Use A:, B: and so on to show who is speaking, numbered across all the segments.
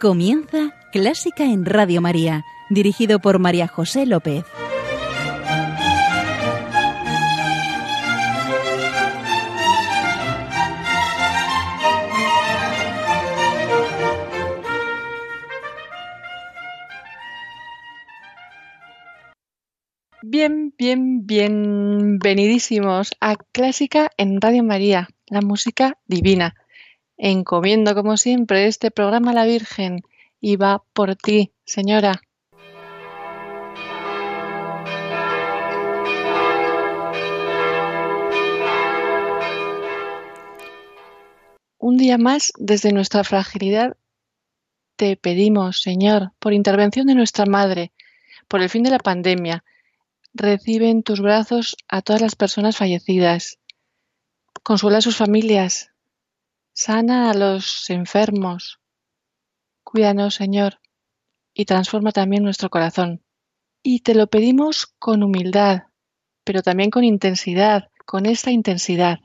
A: Comienza Clásica en Radio María, dirigido por María José López.
B: Bien, bien, bienvenidísimos a Clásica en Radio María, la música divina. Encomiendo, como siempre, este programa a la Virgen y va por ti, señora. Un día más, desde nuestra fragilidad, te pedimos, Señor, por intervención de nuestra Madre, por el fin de la pandemia, recibe en tus brazos a todas las personas fallecidas. Consuela a sus familias, Sana a los enfermos. Cuídanos, Señor, y transforma también nuestro corazón. Y te lo pedimos con humildad, pero también con intensidad, con esta intensidad.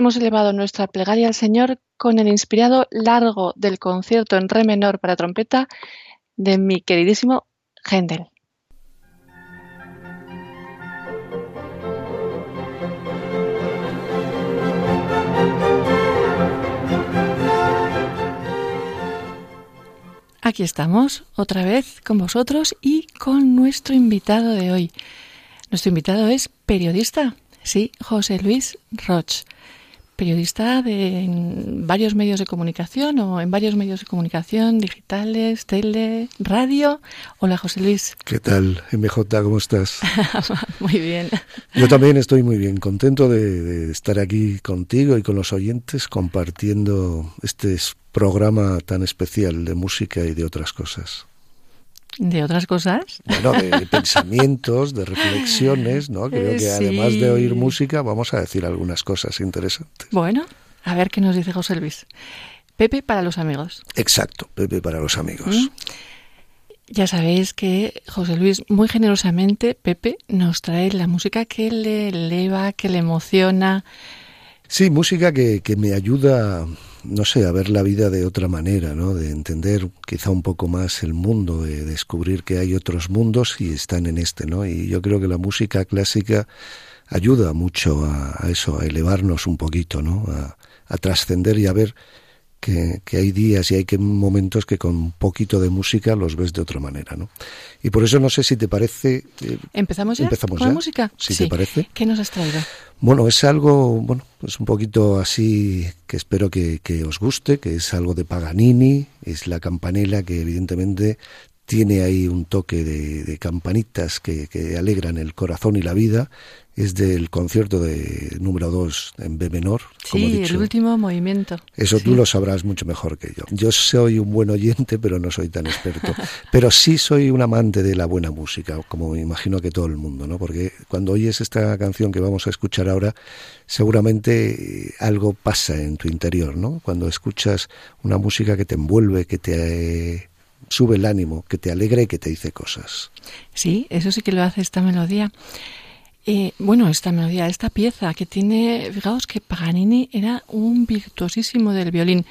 B: Hemos elevado nuestra plegaria al Señor con el inspirado largo del concierto en re menor para trompeta de mi queridísimo Händel. Aquí estamos otra vez con vosotros y con nuestro invitado de hoy. Nuestro invitado es periodista, sí, José Luis Roch periodista de varios medios de comunicación o en varios medios de comunicación, digitales, tele, radio. Hola, José Luis.
C: ¿Qué tal, MJ? ¿Cómo estás?
B: muy bien.
C: Yo también estoy muy bien, contento de, estar aquí contigo y con los oyentes compartiendo este programa tan especial de música y de otras cosas.
B: ¿De otras cosas?
C: Bueno, de pensamientos, de reflexiones, ¿no? Creo que además de oír música vamos a decir algunas cosas interesantes.
B: Bueno, a ver qué nos dice José Luis. Pepe para los amigos.
C: Exacto, Pepe para los amigos. ¿Mm?
B: Ya sabéis que José Luis, muy generosamente, Pepe nos trae la música que le eleva, que le emociona,
C: Sí, música que, que me ayuda, no sé, a ver la vida de otra manera, ¿no? De entender quizá un poco más el mundo, de descubrir que hay otros mundos y están en este, ¿no? Y yo creo que la música clásica ayuda mucho a, eso, a elevarnos un poquito, ¿no? A, a trascender y a ver que, hay días y hay que momentos que con un poquito de música los ves de otra manera, ¿no? Y por eso no sé si te parece...
B: Eh, ¿Empezamos ya
C: ¿Empezamos
B: con la música?
C: Si te parece.
B: ¿Qué nos has traído?
C: Bueno, es algo, bueno, es un poquito así que espero que, que os guste, que es algo de Paganini, es la campanela que evidentemente tiene ahí un toque de, de campanitas que, que, alegran el corazón y la vida es del concierto de número 2 en B menor.
B: Como sí, el último movimiento.
C: Eso tú lo sabrás mucho mejor que yo. Yo soy un buen oyente, pero no soy tan experto. pero sí soy un amante de la buena música, como me imagino que todo el mundo, ¿no? Porque cuando oyes esta canción que vamos a escuchar ahora, seguramente eh, algo pasa en tu interior, ¿no? Cuando escuchas una música que te envuelve, que te sube el ánimo, que te alegra y que te dice cosas.
B: Sí, eso sí que lo hace esta melodía. Eh, bueno, esta melodía, esta pieza que tiene, fijaos que Paganini era un virtuosísimo del violín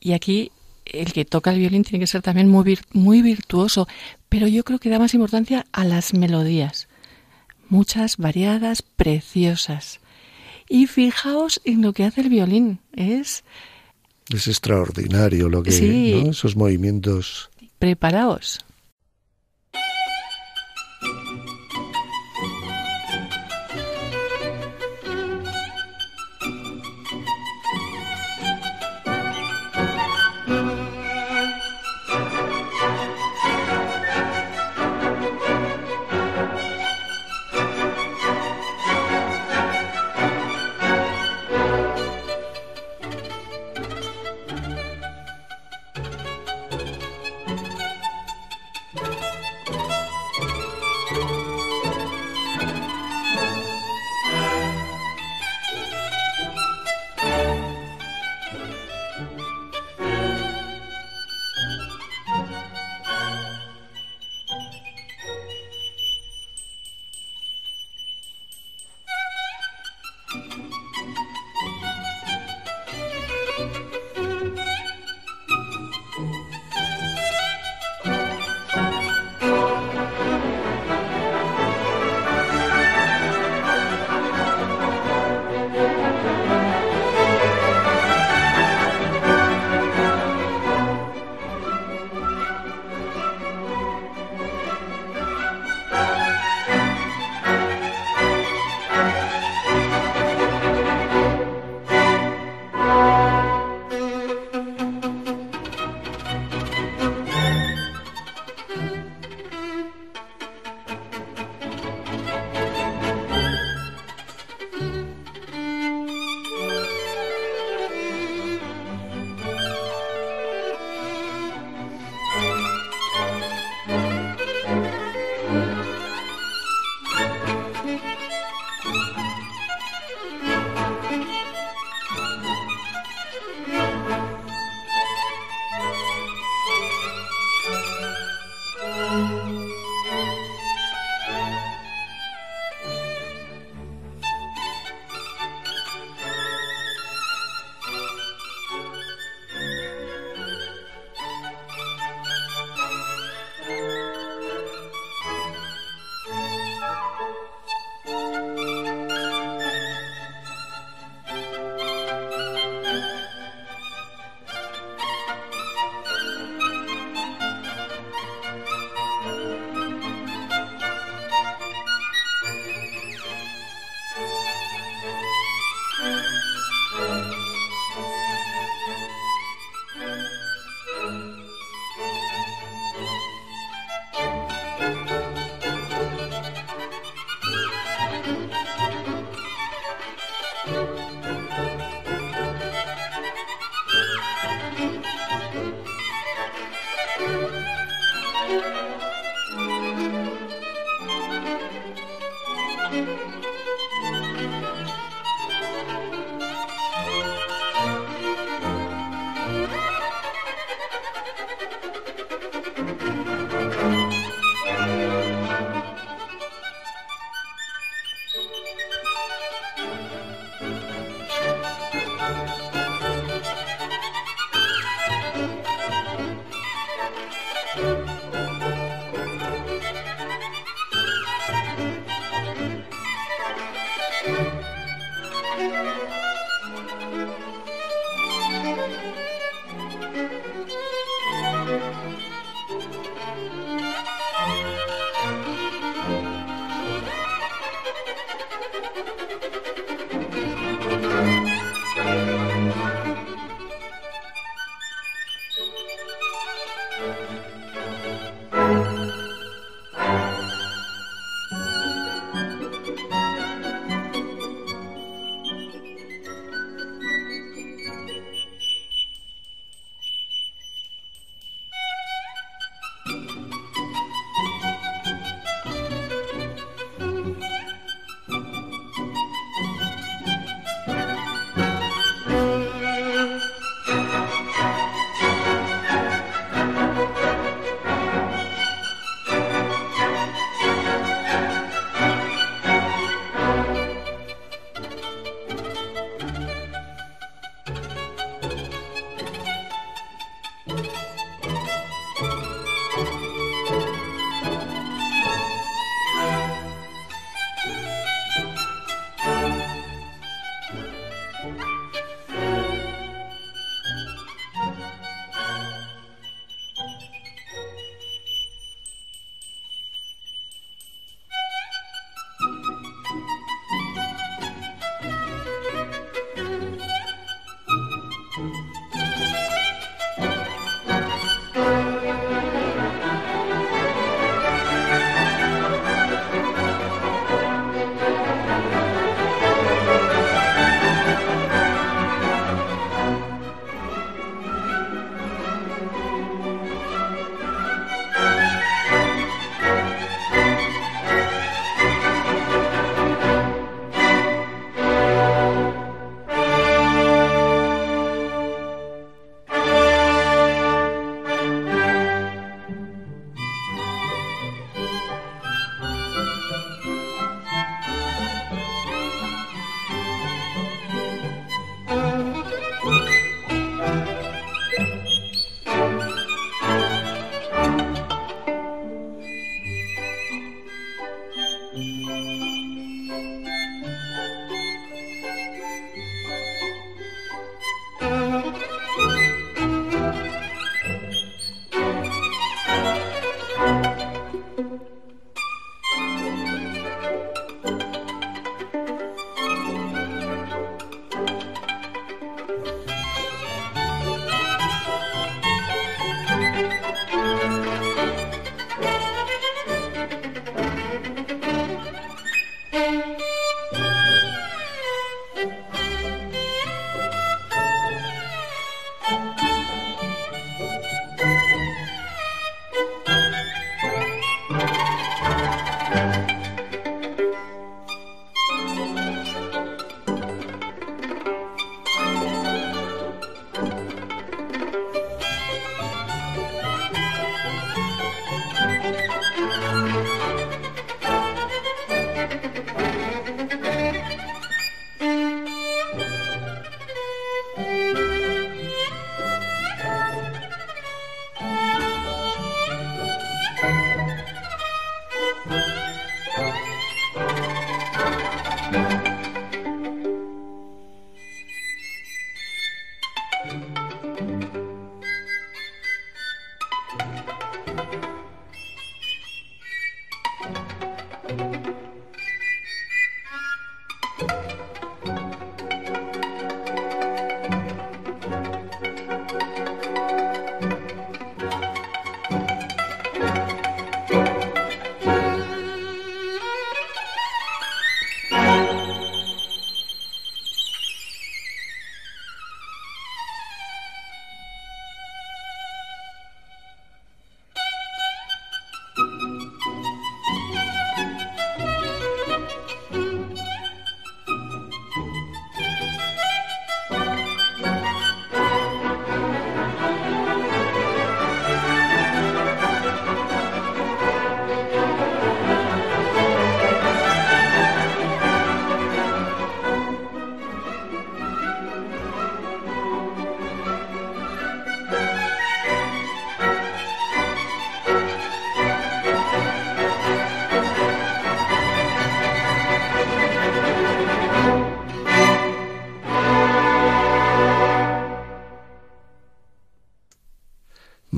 B: y aquí el que toca el violín tiene que ser también muy, muy virtuoso, pero yo creo que da más importancia a las melodías, muchas, variadas, preciosas. Y fijaos en lo que hace el violín, es...
C: Es extraordinario lo que... Sí. Esos movimientos...
B: Preparaos.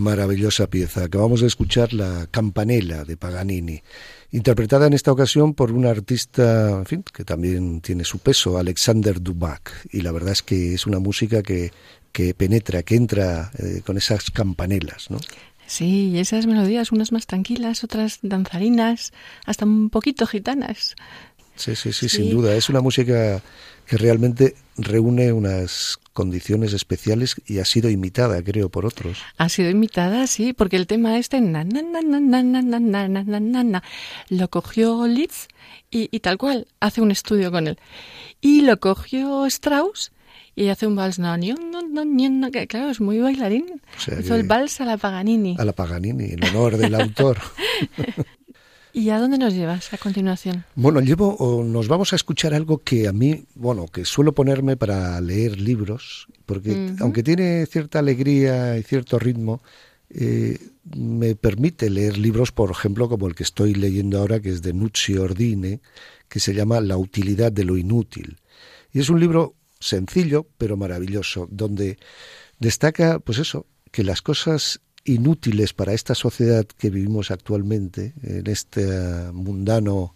C: Maravillosa pieza. Acabamos de escuchar la Campanella de Paganini, interpretada en esta ocasión por un artista, que también tiene su peso, Alexander Dubac. Y la verdad es que es una música que, que penetra, que entra eh, con esas campanelas, ¿no?
B: Sí, esas melodías, unas más tranquilas, otras danzarinas, hasta un poquito gitanas.
C: Sí, sí, sí, sin duda. Es una música que realmente reúne unas condiciones especiales y ha sido imitada, creo, por otros.
B: Ha sido imitada, sí, porque el tema este na, na, na, na, na, na, na, na, na, lo cogió Liszt y, y, tal cual hace un estudio con él. Y lo cogió Strauss y hace un vals, no, ni no, que claro, es muy bailarín. Hizo el vals a la Paganini.
C: A la Paganini, en honor del autor.
B: ¿Y a dónde nos llevas a continuación?
C: Bueno, llevo, o nos vamos a escuchar algo que a mí, bueno, que suelo ponerme para leer libros, porque aunque tiene cierta alegría y cierto ritmo, eh, me permite leer libros, por ejemplo, como el que estoy leyendo ahora, que es de Nucci Ordine, que se llama La utilidad de lo inútil. Y es un libro sencillo, pero maravilloso, donde destaca, pues eso, que las cosas inútiles para esta sociedad que vivimos actualmente, en este mundano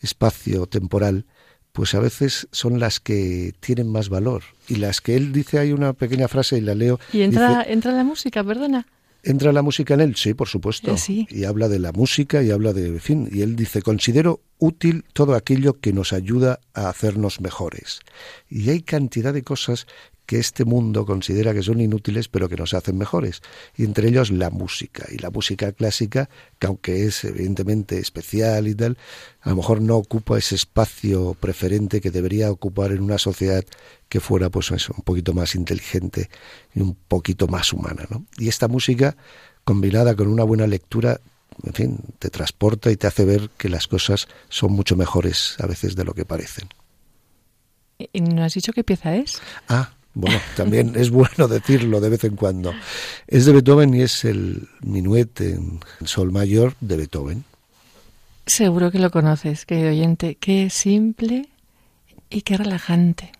C: espacio temporal, pues a veces son las que tienen más valor. Y las que él dice, hay una pequeña frase y la leo.
B: Y entra, entra la música, perdona.
C: ¿Entra la música en él? Sí, por supuesto.
B: Sí.
C: Y habla de la música y habla de, en fin, y él dice, considero útil todo aquello que nos ayuda a hacernos mejores. Y hay cantidad de cosas que este mundo considera que son inútiles pero que nos hacen mejores. Y entre ellos la música. Y la música clásica, que aunque es evidentemente especial y tal, a lo mejor no ocupa ese espacio preferente que debería ocupar en una sociedad que fuera pues eso, un poquito más inteligente y un poquito más humana. ¿no? Y esta música, combinada con una buena lectura, en fin, te transporta y te hace ver que las cosas son mucho mejores a veces de lo que parecen.
B: ¿Y no has dicho qué pieza es?
C: Ah, bueno, también es bueno decirlo de vez en cuando. Es de Beethoven y es el minuet en sol mayor de Beethoven.
B: Seguro que lo conoces, querido oyente. Qué simple y qué relajante.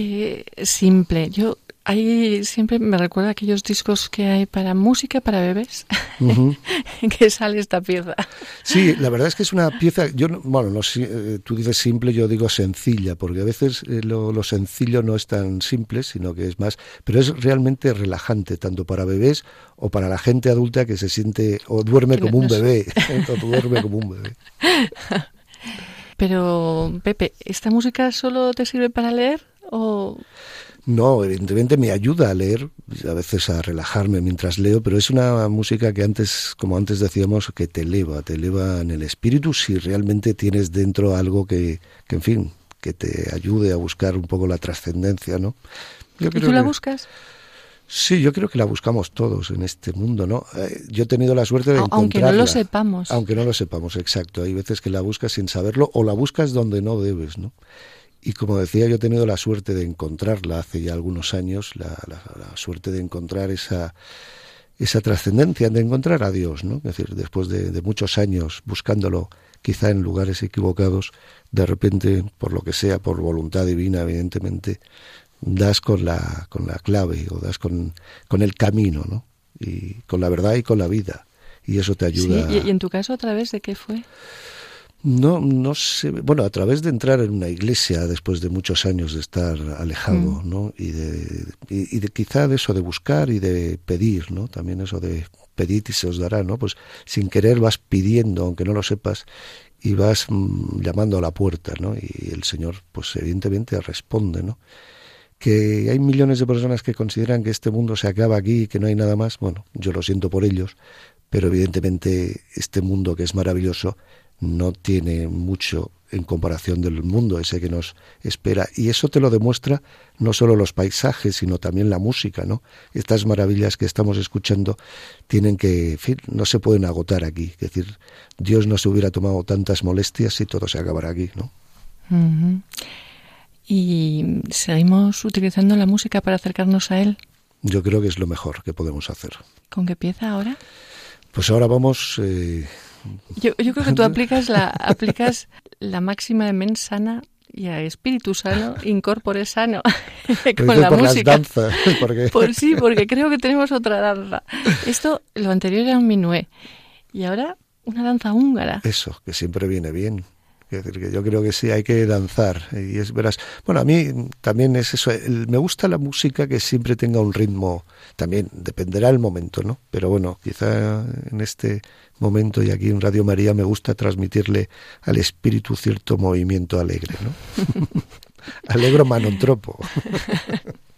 B: Qué simple. Yo ahí siempre me recuerda aquellos discos que hay para música para bebés, que sale esta pieza.
C: Sí, la verdad es que es una pieza, yo bueno, no, eh, tú dices simple, yo digo sencilla, porque a veces eh, lo, lo, sencillo no es tan simple, sino que es más, pero es realmente relajante, tanto para bebés o para la gente adulta que se siente o duerme como un bebé, o duerme como un bebé.
B: Pero, Pepe, ¿esta música solo te sirve para leer? O
C: no, evidentemente me ayuda a leer, a veces a relajarme mientras leo, pero es una música que antes, como antes decíamos, que te eleva, te eleva en el espíritu si realmente tienes dentro algo que, que en fin, que te ayude a buscar un poco la trascendencia, ¿no?
B: Yo ¿Y tú la buscas?
C: Sí, yo creo que la buscamos todos en este mundo, ¿no? Eh, yo he tenido la suerte de encontrarla.
B: Aunque no lo sepamos.
C: Aunque no lo sepamos, exacto. Hay veces que la buscas sin saberlo o la buscas donde no debes, ¿no? Y como decía, yo he tenido la suerte de encontrarla hace ya algunos años, la, suerte de encontrar esa, esa trascendencia, de encontrar a Dios, ¿no? Es decir, después de, muchos años buscándolo, quizá en lugares equivocados, de repente, por lo que sea, por voluntad divina, evidentemente, das con la, con la clave o das con, con el camino, ¿no? Y con la verdad y con la vida. Y eso te ayuda.
B: ¿Y en tu caso a través de qué fue?
C: No, no sé. Bueno, a través de entrar en una iglesia después de muchos años de estar alejado, mm. ¿no? Y de, y, de quizá de eso de buscar y de pedir, ¿no? También eso de pedir y se os dará, ¿no? Pues sin querer vas pidiendo, aunque no lo sepas, y vas mm, llamando a la puerta, ¿no? Y el Señor, pues evidentemente responde, ¿no? Que hay millones de personas que consideran que este mundo se acaba aquí y que no hay nada más. Bueno, yo lo siento por ellos, pero evidentemente este mundo que es maravilloso no tiene mucho en comparación del mundo ese que nos espera. Y eso te lo demuestra no solo los paisajes, sino también la música, ¿no? Estas maravillas que estamos escuchando tienen que, en fin, no se pueden agotar aquí. Es decir, Dios no se hubiera tomado tantas molestias si todo se acabara aquí, ¿no?
B: ¿Y seguimos utilizando la música para acercarnos a Él?
C: Yo creo que es lo mejor que podemos hacer.
B: ¿Con qué pieza ahora?
C: Pues ahora vamos... Eh,
B: yo, yo, creo que tú aplicas la, aplicas la máxima de mens sana y a espíritu sano, incorpore sano, con la música.
C: Las porque...
B: Por sí, porque creo que tenemos otra danza. Esto, lo anterior era un minué, y ahora una danza húngara.
C: Eso, que siempre viene bien. Es decir, que yo creo que sí hay que danzar. Y es verás. Bueno, a mí también es eso. me gusta la música que siempre tenga un ritmo. También dependerá el momento, ¿no? Pero bueno, quizá en este momento y aquí en Radio María me gusta transmitirle al espíritu cierto movimiento alegre, ¿no? Alegro manontropo.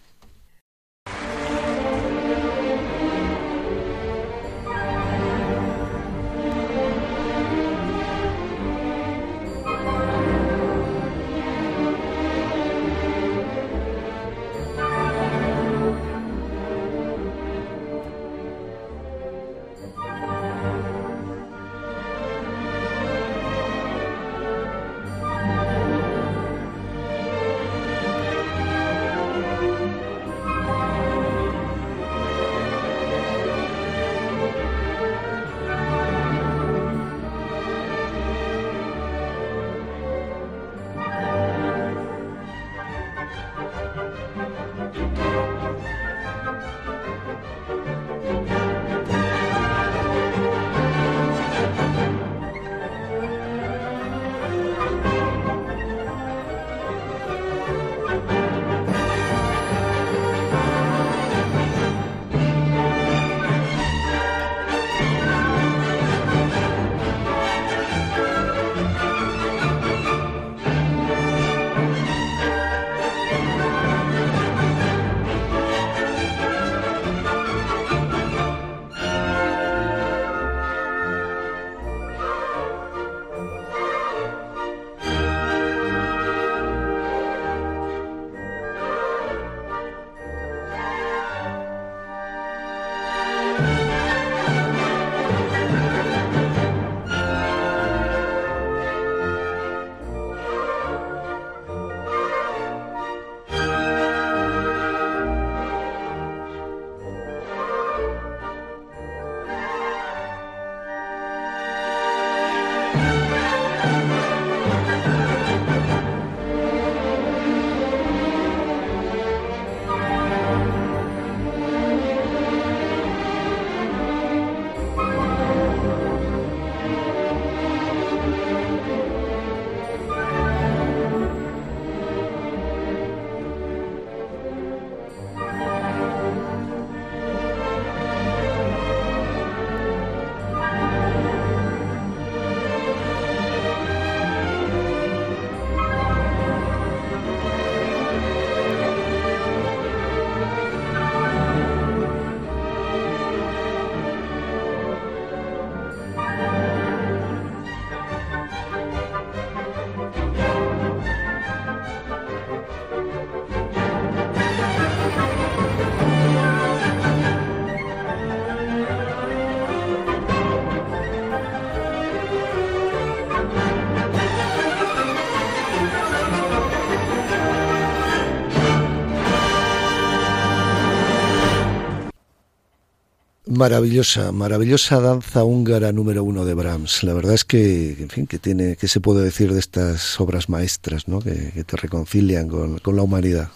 C: Maravillosa, maravillosa danza húngara número uno de Brahms. La verdad es que, en fin, que tiene, ¿qué se puede decir de estas obras maestras, ¿no? que, te reconcilian con, la humanidad?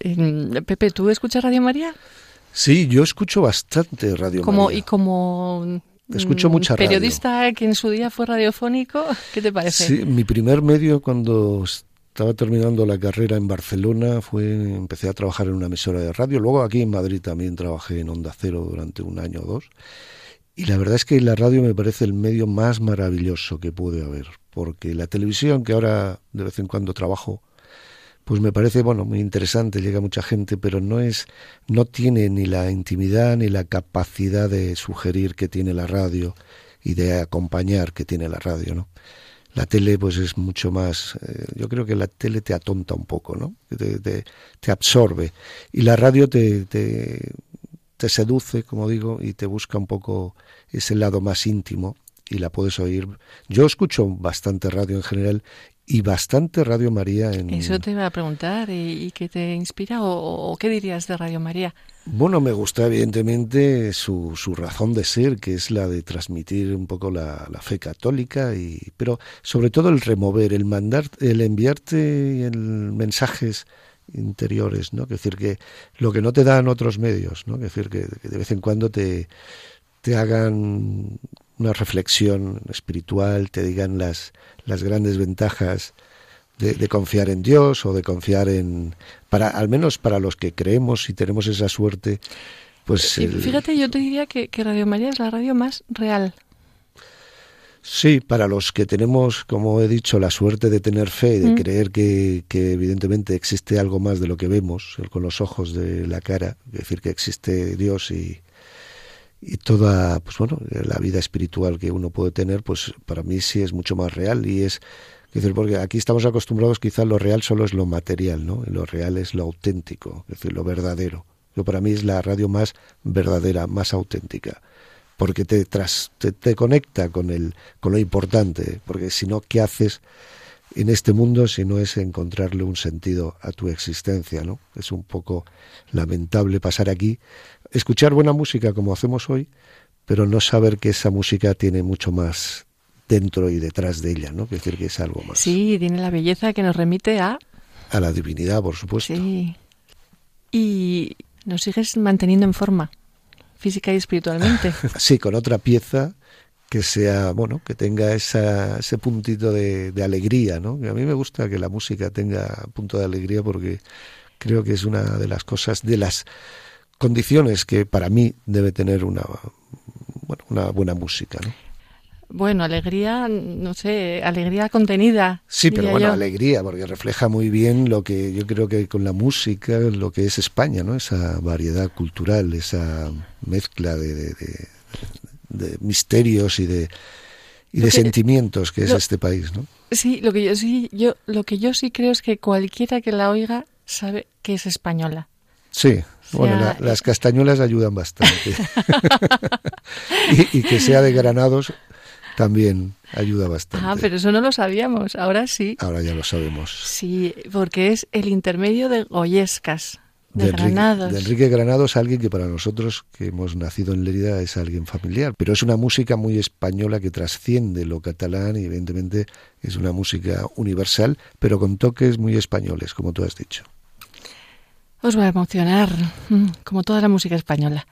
B: Pepe, ¿tú escuchas Radio María?
C: Sí, yo escucho bastante Radio María.
B: Y como
C: Escucho mm, mucha
B: periodista que en su día fue radiofónico, ¿qué te parece?
C: Sí, mi primer medio cuando estaba terminando la carrera en Barcelona, fue, empecé a trabajar en una emisora de radio, luego aquí en Madrid también trabajé en Onda Cero durante un año o dos, y la verdad es que la radio me parece el medio más maravilloso que puede haber, porque la televisión, que ahora de vez en cuando trabajo, pues me parece bueno muy interesante llega mucha gente pero no es no tiene ni la intimidad ni la capacidad de sugerir que tiene la radio y de acompañar que tiene la radio no la tele pues es mucho más eh, yo creo que la tele te atonta un poco no te, te, absorbe y la radio te, te, seduce como digo y te busca un poco ese lado más íntimo y la puedes oír. Yo escucho bastante radio en general y bastante Radio María en...
B: Eso te iba a preguntar, ¿y, qué te inspira o, qué dirías de Radio María?
C: Bueno, me gusta evidentemente su, su razón de ser, que es la de transmitir un poco la, la, fe católica, y, pero sobre todo el remover, el mandar, el enviarte el mensajes interiores, ¿no? Es decir, que lo que no te dan otros medios, ¿no? Es decir, que, de vez en cuando te, te hagan una reflexión espiritual, te digan las, las grandes ventajas de, confiar en Dios o de confiar en, para al menos para los que creemos y tenemos esa suerte, pues...
B: Fíjate, yo te diría que, Radio María es la radio más real.
C: Sí, para los que tenemos, como he dicho, la suerte de tener fe, y de mm. creer que, que, evidentemente existe algo más de lo que vemos con los ojos de la cara, es decir, que existe Dios y, y toda pues bueno la vida espiritual que uno puede tener pues para mí sí es mucho más real y es decir porque aquí estamos acostumbrados quizás lo real solo es lo material no lo real es lo auténtico es decir lo verdadero yo para mí es la radio más verdadera más auténtica porque te, tras, te, te conecta con el con lo importante porque si no qué haces en este mundo si no es encontrarle un sentido a tu existencia, ¿no? Es un poco lamentable pasar aquí escuchar buena música como hacemos hoy, pero no saber que esa música tiene mucho más dentro y detrás de ella, ¿no? Es decir, que es algo más.
B: Sí, tiene la belleza que nos remite a...
C: A la divinidad, por supuesto.
B: Sí. Y nos sigues manteniendo en forma, física y espiritualmente.
C: sí, con otra pieza que sea, bueno, que tenga esa, ese puntito de, de alegría, ¿no? a mí me gusta que la música tenga punto de alegría porque creo que es una de las cosas, de las condiciones que para mí debe tener una, bueno, una buena música. ¿no?
B: Bueno, alegría, no sé, alegría contenida.
C: Sí, pero bueno, alegría, porque refleja muy bien lo que yo creo que con la música, lo que es España, ¿no? Esa variedad cultural, esa mezcla de, de, misterios y de, y de sentimientos que es este país, ¿no?
B: Sí, lo que yo sí, yo, lo que yo sí creo es que cualquiera que la oiga sabe que es española.
C: Sí, bueno, las castañuelas ayudan bastante. y, que sea de granados también ayuda bastante.
B: Ah, pero eso no lo sabíamos, ahora sí.
C: Ahora ya lo sabemos.
B: Sí, porque es el intermedio de Goyescas. De, Granados.
C: de Enrique Granados, alguien que para nosotros que hemos nacido en Lérida es alguien familiar, pero es una música muy española que trasciende lo catalán y evidentemente es una música universal, pero con toques muy españoles, como tú has dicho.
B: Os va a emocionar, mm, como toda la música española.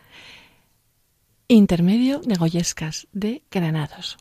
B: Intermedio de Goyescas, de Granados.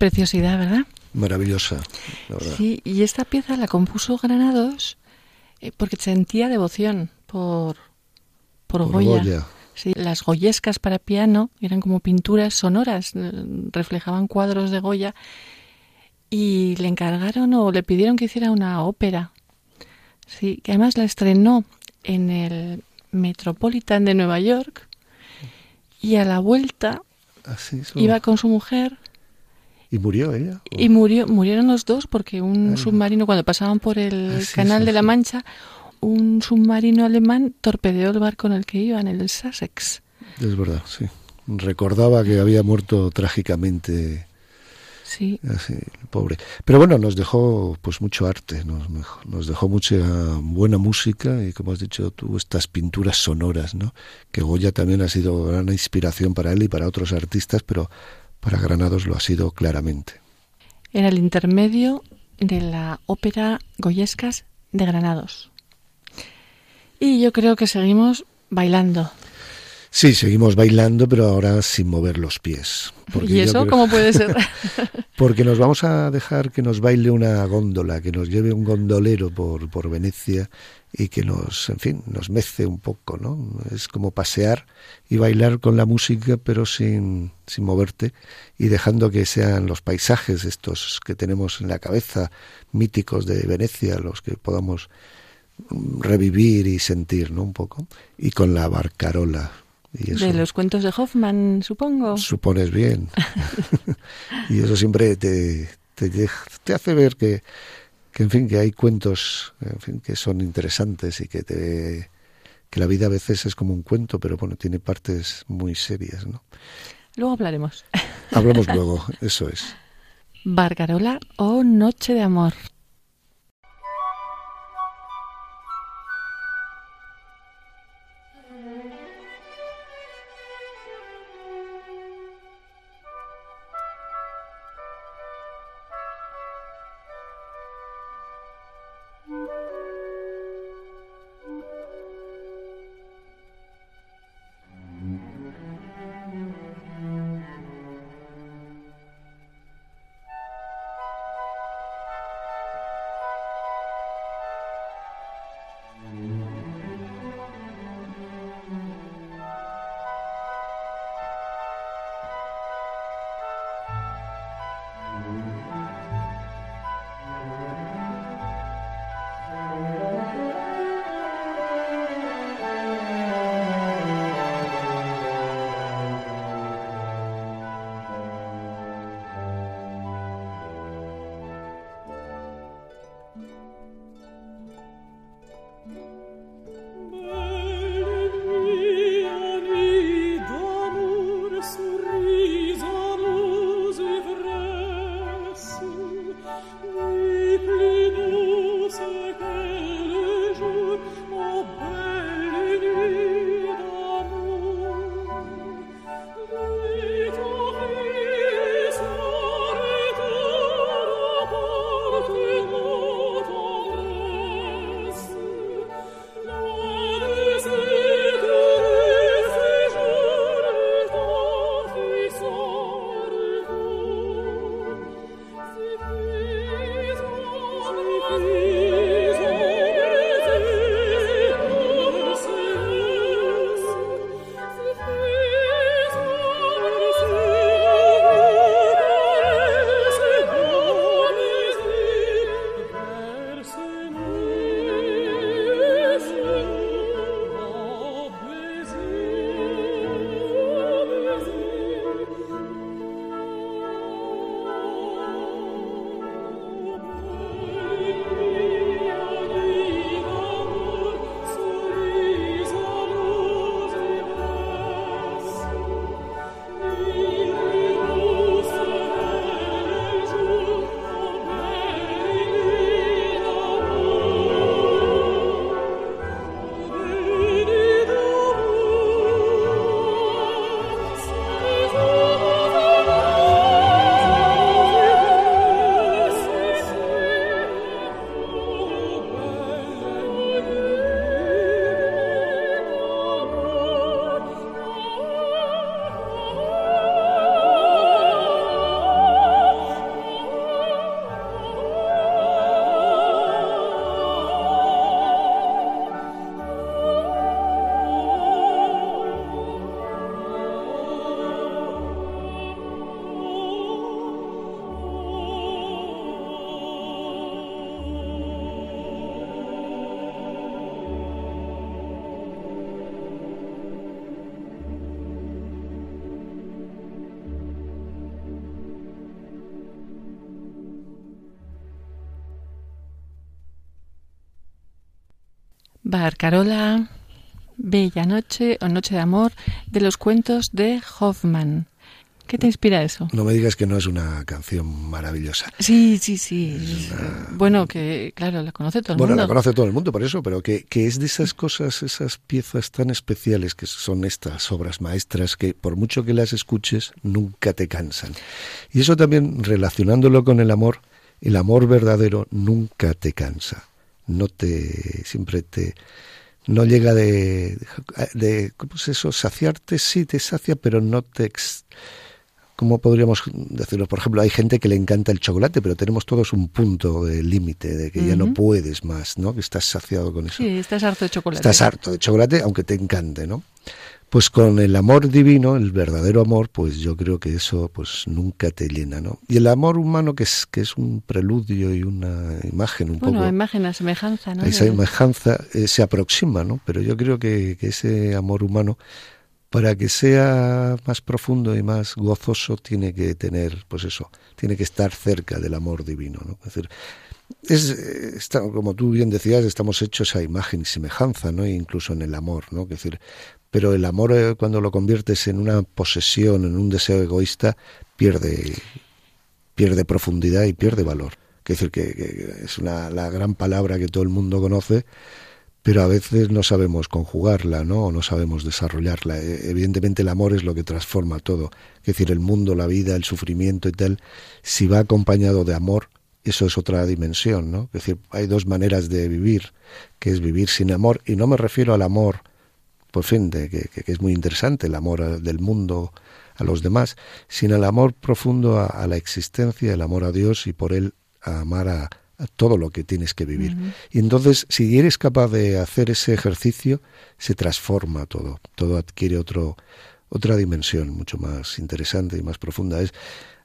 B: Preciosidad, ¿verdad?
C: Maravillosa, la verdad.
B: Sí, y esta pieza la compuso Granados eh, porque sentía devoción por, por, Goya. Sí, las goyescas para piano eran como pinturas sonoras, eh, reflejaban cuadros de Goya y le encargaron o le pidieron que hiciera una ópera. Sí, que además la estrenó en el Metropolitan de Nueva York y a la vuelta iba con su mujer
C: ¿Y murió ella?
B: Y murió, murieron los dos porque un submarino, cuando pasaban por el ah, canal de la Mancha, un submarino alemán torpedeó el barco en el que iban, el Sussex.
C: Es verdad, sí. Recordaba que había muerto trágicamente.
B: Sí.
C: Así, pobre. Pero bueno, nos dejó pues mucho arte, nos, nos dejó mucha buena música y como has dicho tú, estas pinturas sonoras, ¿no? Que Goya también ha sido gran inspiración para él y para otros artistas, pero para Granados lo ha sido claramente.
B: Era el intermedio de la ópera Goyescas de Granados. Y yo creo que seguimos bailando.
C: Sí, seguimos bailando, pero ahora sin mover los pies.
B: ¿Y eso cómo puede ser?
C: porque nos vamos a dejar que nos baile una góndola, que nos lleve un gondolero por, por Venecia y que nos, en fin, nos mece un poco, ¿no? Es como pasear y bailar con la música, pero sin, sin moverte y dejando que sean los paisajes estos que tenemos en la cabeza, míticos de Venecia, los que podamos revivir y sentir, ¿no? Un poco. Y con la barcarola. Y
B: de los cuentos de Hoffman, supongo.
C: Supones bien. y eso siempre te, te, te hace ver que que en fin que hay cuentos en fin, que son interesantes y que te que la vida a veces es como un cuento pero bueno tiene partes muy serias no
B: luego hablaremos.
C: Hablamos luego eso es.
B: Barcarola o Noche de Amor Barcarola, Bella Noche o Noche de Amor de los cuentos de Hoffman. ¿Qué te inspira eso?
C: No me digas que no es una canción maravillosa.
B: Sí, sí, sí. Bueno, que claro, la conoce todo el mundo.
C: Bueno, la conoce todo el mundo, por eso, pero que, que es de esas cosas, esas piezas tan especiales que son estas obras maestras que por mucho que las escuches, nunca te cansan. Y eso también relacionándolo con el amor, el amor verdadero nunca te cansa. No te, siempre te, no llega de, de, ¿cómo es eso? Saciarte, sí, te sacia, pero no te, ¿cómo podríamos decirlo? Por ejemplo, hay gente que le encanta el chocolate, pero tenemos todos un punto de límite, de que ya no puedes más, ¿no? Que estás saciado con eso.
B: Sí, estás harto de chocolate.
C: Estás harto de chocolate, aunque te encante, ¿no? Pues con el amor divino, el verdadero amor, pues yo creo que eso pues nunca te llena, ¿no? Y el amor humano que es que es un preludio y una imagen un
B: poco.
C: Bueno,
B: imagen, la semejanza, ¿no?
C: Esa semejanza eh, se aproxima, ¿no? Pero yo creo que, que ese amor humano para que sea más profundo y más gozoso tiene que tener, pues eso, tiene que estar cerca del amor divino, ¿no? Es decir, es, está, como tú bien decías, estamos hechos a imagen y semejanza, ¿no? E incluso en el amor, ¿no? Es decir, pero el amor eh, cuando lo conviertes en una posesión, en un deseo egoísta, pierde, pierde profundidad y pierde valor. Es decir, que, es una, la gran palabra que todo el mundo conoce, pero a veces no sabemos conjugarla, ¿no? O no sabemos desarrollarla. E, evidentemente el amor es lo que transforma todo. Es decir, el mundo, la vida, el sufrimiento y tal, si va acompañado de amor, eso es otra dimensión, ¿no? Es decir, hay dos maneras de vivir, que es vivir sin amor, y no me refiero al amor, por fin, de, que, es muy interesante, el amor del mundo a los demás, sino el amor profundo a, a la existencia, el amor a Dios y por él a amar a, todo lo que tienes que vivir. Y entonces, si eres capaz de hacer ese ejercicio, se transforma todo, todo adquiere otro, otra dimensión mucho más interesante y más profunda. Es,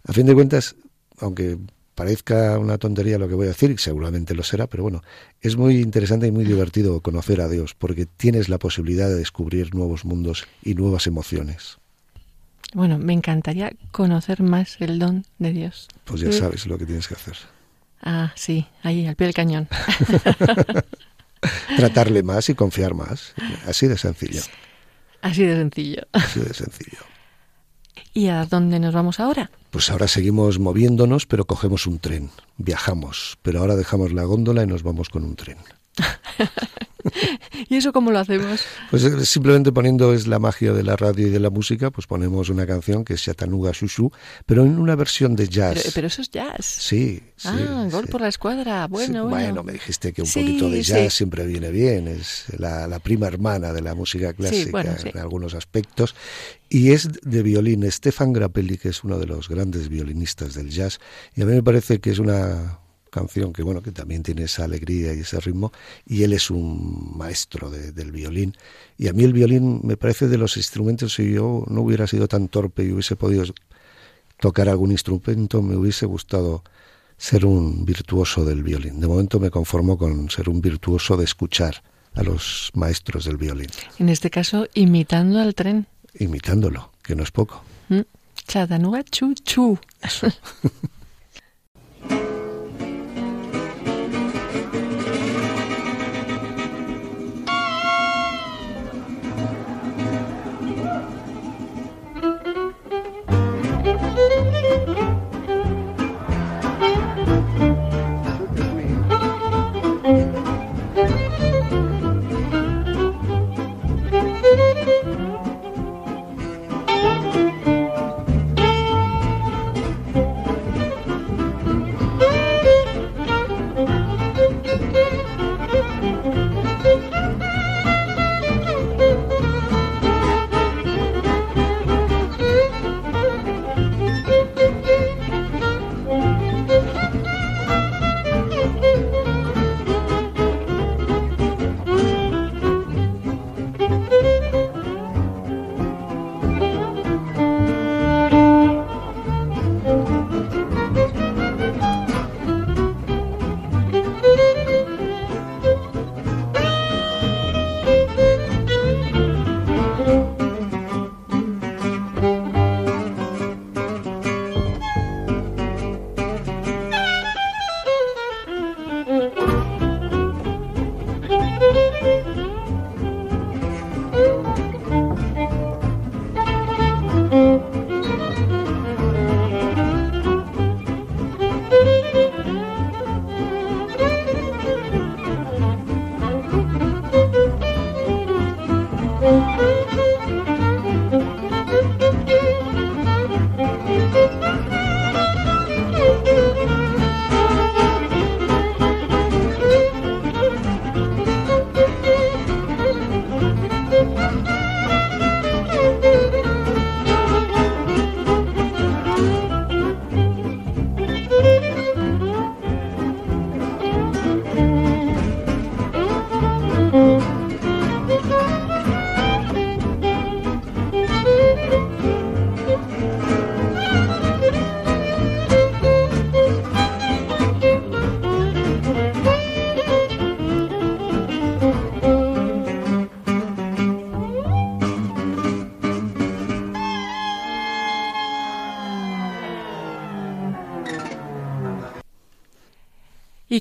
C: a fin de cuentas, aunque parezca una tontería lo que voy a decir, y seguramente lo será, pero bueno, es muy interesante y muy divertido conocer a Dios, porque tienes la posibilidad de descubrir nuevos mundos y nuevas emociones.
B: Bueno, me encantaría conocer más el don de Dios.
C: Pues ya sabes lo que tienes que hacer.
B: Ah, sí, ahí, al pie del cañón.
C: Tratarle más y confiar más. Así de sencillo.
B: Así de sencillo.
C: Así de sencillo.
B: ¿Y a dónde nos vamos ahora?
C: Pues ahora seguimos moviéndonos, pero cogemos un tren. Viajamos, pero ahora dejamos la góndola y nos vamos con un tren.
B: ¿Y eso cómo lo hacemos?
C: Pues eh, simplemente poniendo es la magia de la radio y de la música, pues ponemos una canción que es Chattanooga Shushu, pero en una versión de jazz.
B: Pero, eso es jazz.
C: Sí, sí.
B: Ah, gol por la escuadra. Bueno,
C: bueno. Bueno, me dijiste que un poquito de jazz siempre viene bien. Es la, prima hermana de la música clásica en algunos aspectos. Y es de violín. Stefan Grappelli, que es uno de los grandes violinistas del jazz. Y a mí me parece que es una canción que bueno que también tiene esa alegría y ese ritmo y él es un maestro del violín. Y a mí el violín me parece de los instrumentos si yo no hubiera sido tan torpe y hubiese podido tocar algún instrumento me hubiese gustado ser un virtuoso del violín. De momento me conformo con ser un virtuoso de escuchar a los maestros del violín.
B: En este caso imitando al tren.
C: Imitándolo que no es poco.
B: Mm. Chattanooga chu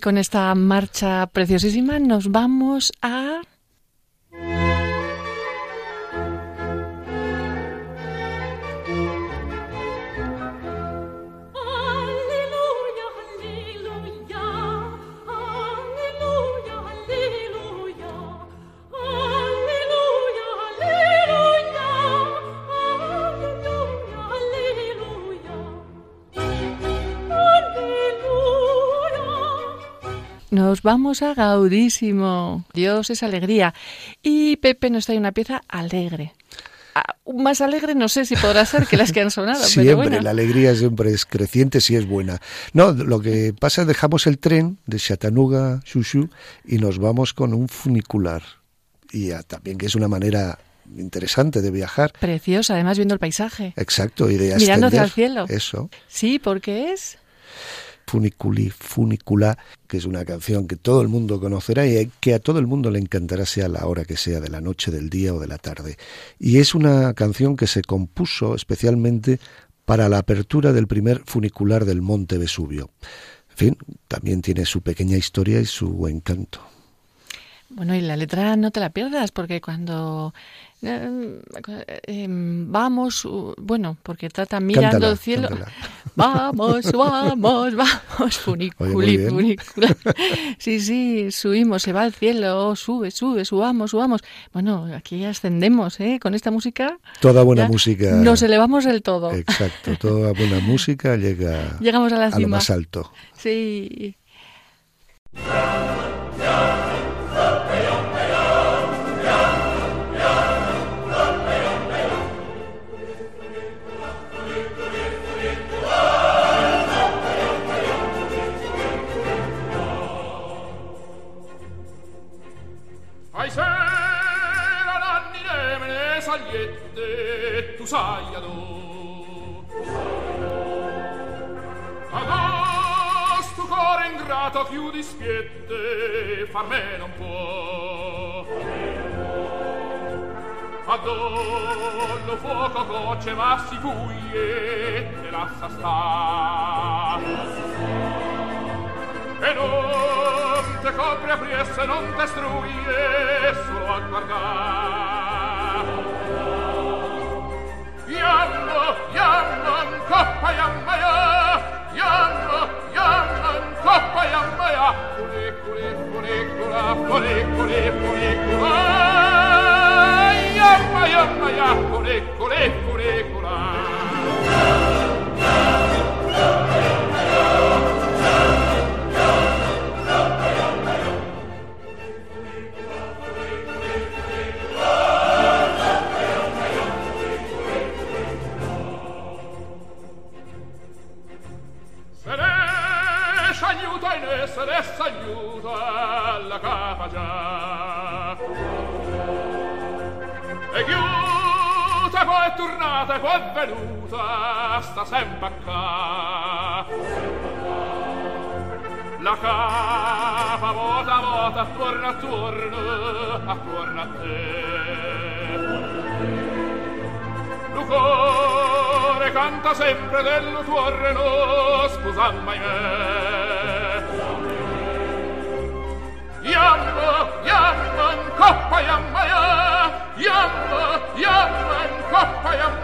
B: con esta marcha preciosísima nos vamos a Nos vamos a Gaudísimo. Dios es alegría. Y Pepe nos trae una pieza alegre. Ah, más alegre no sé si podrá ser que las que han sonado.
C: Siempre, la alegría siempre es creciente si es buena. No, lo que pasa es dejamos el tren de Chattanooga, Shushu, y nos vamos con un funicular. Y también que es una manera interesante de viajar.
B: Preciosa, además viendo el paisaje.
C: Exacto, y de
B: Mirando hacia el cielo.
C: Eso.
B: Sí, porque es
C: Funiculi, Funicula, que es una canción que todo el mundo conocerá y que a todo el mundo le encantará sea la hora que sea, de la noche, del día o de la tarde. Y es una canción que se compuso especialmente para la apertura del primer funicular del Monte Vesubio. En fin, también tiene su pequeña historia y su encanto.
B: Bueno, y la letra no te la pierdas, porque cuando eh, em, vamos, bueno, porque trata mirando el cielo. Vamos, vamos, vamos, funiculi, funicula. Sí, sí, subimos, se va al cielo, sube, sube, subamos, subamos. Bueno, aquí ascendemos, ¿eh? Con esta música.
C: Toda buena música.
B: Nos elevamos del todo.
C: Exacto, toda buena música llega
B: Llegamos a, la cima.
C: a lo más alto.
B: Sí.
D: Sai adò agosto cuore ingrato chiudi spiette far me non può. Adollo fuoco coce ma si fuie e lascia sta e non te copre a priesse non te struie solo a guardare Ecco, ecco, ecco, ecco, dopo è venuta sta sempre qua la capa vota vota attorno attorno attorno a te. Lucore canta sempre del tuo reno scusa mai me. Iamma, iamma, in coppa, iamma, iamma, iamma, in coppa,
B: iamma.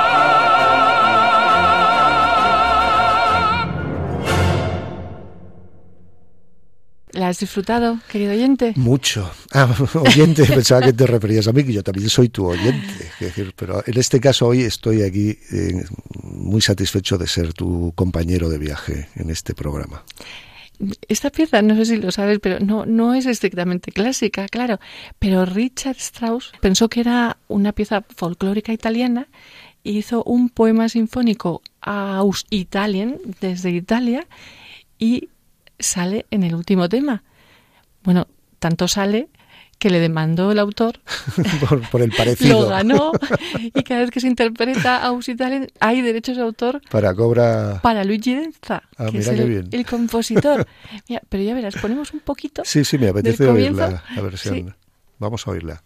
B: has disfrutado, querido oyente?
C: Mucho. Ah, oyente, pensaba que te referías a mí, que yo también soy tu oyente. decir, pero en este caso hoy estoy aquí eh, muy satisfecho de ser tu compañero de viaje en este programa.
B: Esta pieza, no sé si lo sabes, pero no, no es estrictamente clásica, claro. Pero Richard Strauss pensó que era una pieza folclórica italiana e hizo un poema sinfónico aus Italien, desde Italia, y sale en el último tema. Bueno, tanto sale que le demandó el autor.
C: por, el parecido.
B: Lo ganó y cada vez que se interpreta a Usitalen hay derechos de autor.
C: Para cobra.
B: Para Luigi Denza,
C: ah,
B: que es el, compositor. pero ya verás, ponemos un poquito.
C: Sí, sí, me apetece oír la, versión. Vamos a oírla.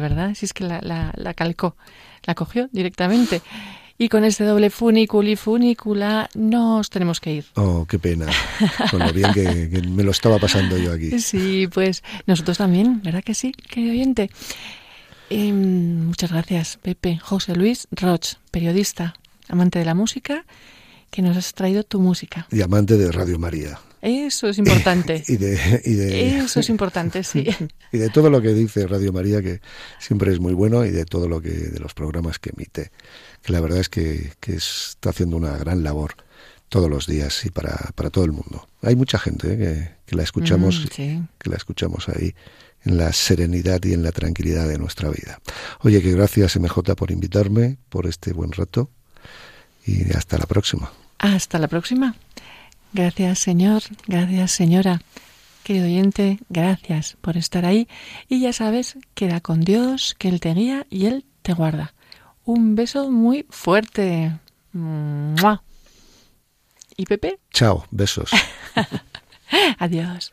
B: ¿Verdad? Si es que la, la, la calcó, la cogió directamente. Y con este doble funiculi funicula nos tenemos que ir.
C: Oh, qué pena. Con lo bien que, me lo estaba pasando yo aquí.
B: Sí, pues nosotros también, ¿verdad que sí, querido oyente? Em, muchas gracias, Pepe. José Luis Roch, periodista, amante de la música, que nos has traído tu música.
C: Y amante de Radio María.
B: Eso es importante.
C: y, de,
B: Eso es importante, sí.
C: y de todo lo que dice Radio María, que siempre es muy bueno, y de todo lo que, de los programas que emite, que la verdad es que, está haciendo una gran labor todos los días y para, para todo el mundo. Hay mucha gente ¿eh? que, la escuchamos, mm, que la escuchamos ahí en la serenidad y en la tranquilidad de nuestra vida. Oye, que gracias MJ por invitarme, por este buen rato y hasta la próxima.
B: Hasta la próxima. Gracias Señor, gracias Señora. Querido oyente, gracias por estar ahí y ya sabes, queda con Dios, que Él te guía y Él te guarda. Un beso muy fuerte. ¿Y Pepe?
C: Chao, besos.
B: Adiós.